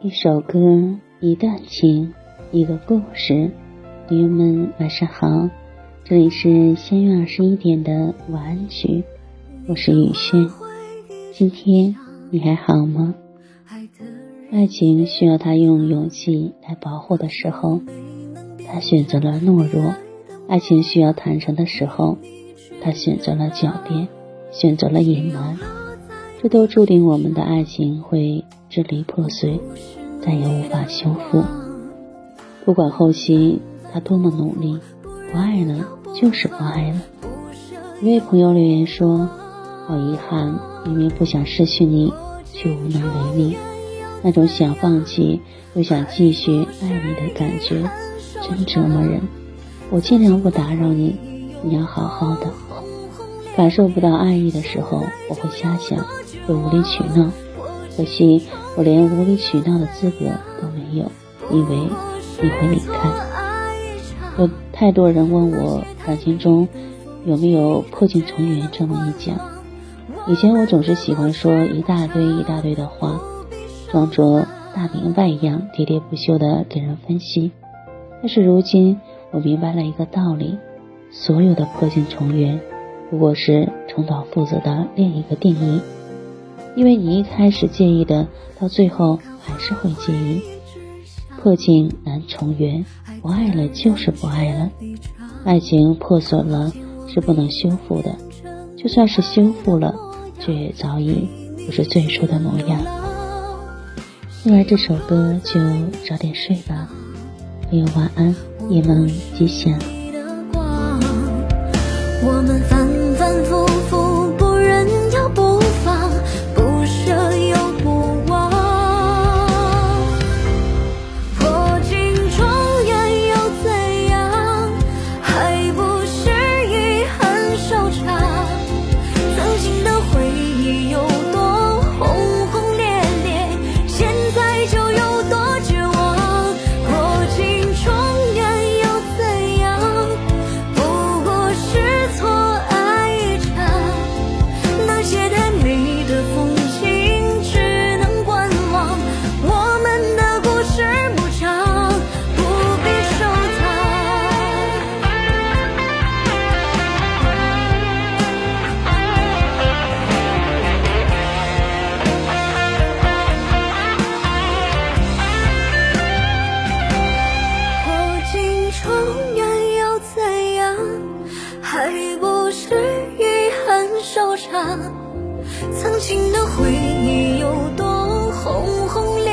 一首歌，一段情，一个故事。朋友们，晚上好，这里是仙月二十一点的晚安曲，我是雨轩。今天你还好吗？爱情需要他用勇气来保护的时候，他选择了懦弱；爱情需要坦诚的时候，他选择了狡辩，选择了隐瞒。这都注定我们的爱情会支离破碎，再也无法修复。不管后期他多么努力，不爱了就是不爱了。一位朋友留言说：“好遗憾，明明不想失去你，却无能为力。那种想放弃又想继续爱你的感觉，真折磨人。我尽量不打扰你，你要好好的。感受不到爱意的时候，我会瞎想。”会无理取闹，可惜我连无理取闹的资格都没有，以为你会离开。有太多人问我感情中有没有破镜重圆这么一讲。以前我总是喜欢说一大堆一大堆的话，装作大明白一样喋喋不休的给人分析。但是如今我明白了一个道理：所有的破镜重圆，不过是重蹈覆辙的另一个定义。因为你一开始介意的，到最后还是会介意。破镜难重圆，不爱了就是不爱了。爱情破损了是不能修复的，就算是修复了，却早已不是最初的模样。听完这首歌就早点睡吧，朋友晚安，夜梦吉祥。我们曾经的回忆有多轰轰烈